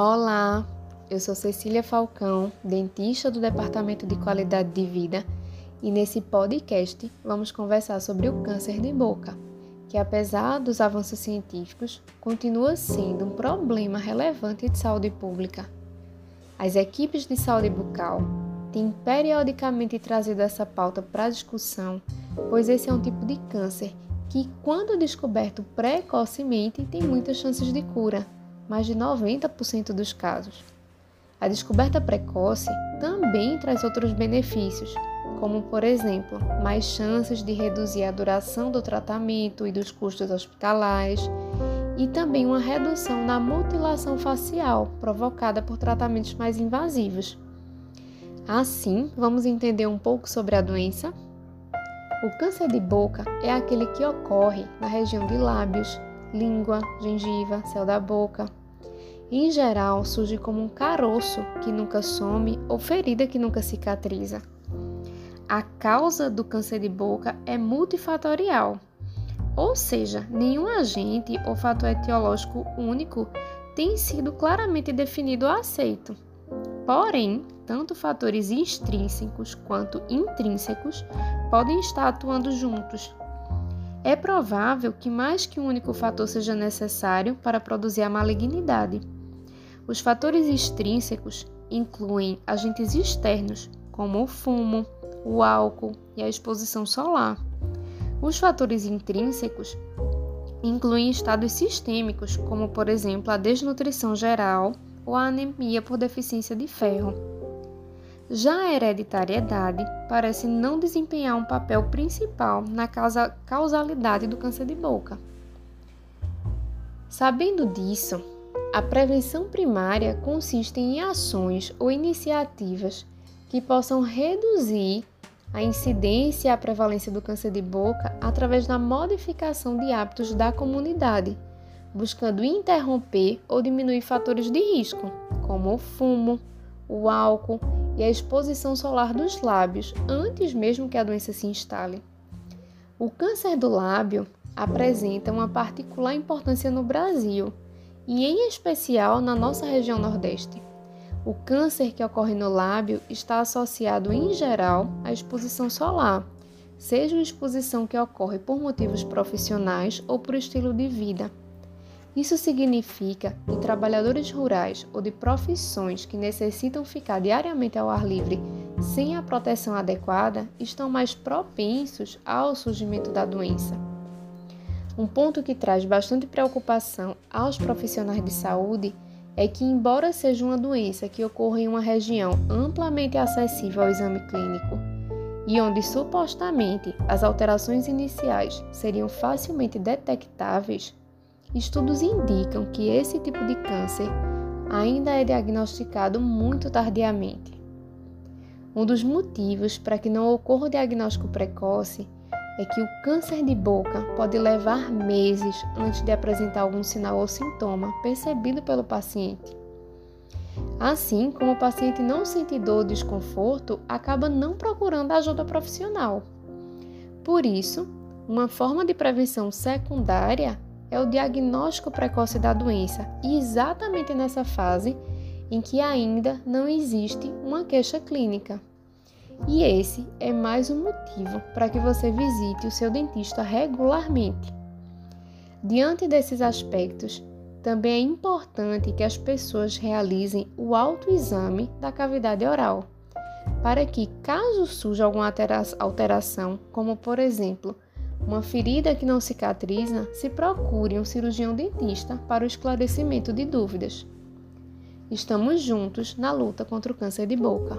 Olá, eu sou Cecília Falcão, dentista do Departamento de Qualidade de Vida, e nesse podcast vamos conversar sobre o câncer de boca, que apesar dos avanços científicos, continua sendo um problema relevante de saúde pública. As equipes de saúde bucal têm periodicamente trazido essa pauta para discussão, pois esse é um tipo de câncer que, quando descoberto precocemente, tem muitas chances de cura mais de 90% dos casos. A descoberta precoce também traz outros benefícios, como, por exemplo, mais chances de reduzir a duração do tratamento e dos custos hospitalares, e também uma redução na mutilação facial provocada por tratamentos mais invasivos. Assim, vamos entender um pouco sobre a doença? O câncer de boca é aquele que ocorre na região de lábios, língua, gengiva, céu da boca. Em geral, surge como um caroço que nunca some ou ferida que nunca cicatriza. A causa do câncer de boca é multifatorial, ou seja, nenhum agente ou fator etiológico único tem sido claramente definido ou aceito. Porém, tanto fatores extrínsecos quanto intrínsecos podem estar atuando juntos, é provável que mais que um único fator seja necessário para produzir a malignidade. Os fatores extrínsecos incluem agentes externos, como o fumo, o álcool e a exposição solar. Os fatores intrínsecos incluem estados sistêmicos, como por exemplo a desnutrição geral ou a anemia por deficiência de ferro. Já a hereditariedade parece não desempenhar um papel principal na causa, causalidade do câncer de boca. Sabendo disso, a prevenção primária consiste em ações ou iniciativas que possam reduzir a incidência e a prevalência do câncer de boca através da modificação de hábitos da comunidade, buscando interromper ou diminuir fatores de risco, como o fumo, o álcool e a exposição solar dos lábios antes mesmo que a doença se instale. O câncer do lábio apresenta uma particular importância no Brasil e, em especial, na nossa região Nordeste. O câncer que ocorre no lábio está associado, em geral, à exposição solar, seja uma exposição que ocorre por motivos profissionais ou por estilo de vida. Isso significa que trabalhadores rurais ou de profissões que necessitam ficar diariamente ao ar livre sem a proteção adequada estão mais propensos ao surgimento da doença. Um ponto que traz bastante preocupação aos profissionais de saúde é que, embora seja uma doença que ocorre em uma região amplamente acessível ao exame clínico e onde supostamente as alterações iniciais seriam facilmente detectáveis, Estudos indicam que esse tipo de câncer ainda é diagnosticado muito tardiamente. Um dos motivos para que não ocorra o diagnóstico precoce é que o câncer de boca pode levar meses antes de apresentar algum sinal ou sintoma percebido pelo paciente. Assim, como o paciente não sente dor ou desconforto, acaba não procurando ajuda profissional. Por isso, uma forma de prevenção secundária é o diagnóstico precoce da doença, exatamente nessa fase em que ainda não existe uma queixa clínica. E esse é mais um motivo para que você visite o seu dentista regularmente. Diante desses aspectos, também é importante que as pessoas realizem o autoexame da cavidade oral, para que, caso surja alguma alteração, como por exemplo uma ferida que não cicatriza, se procure um cirurgião dentista para o esclarecimento de dúvidas. Estamos juntos na luta contra o câncer de boca.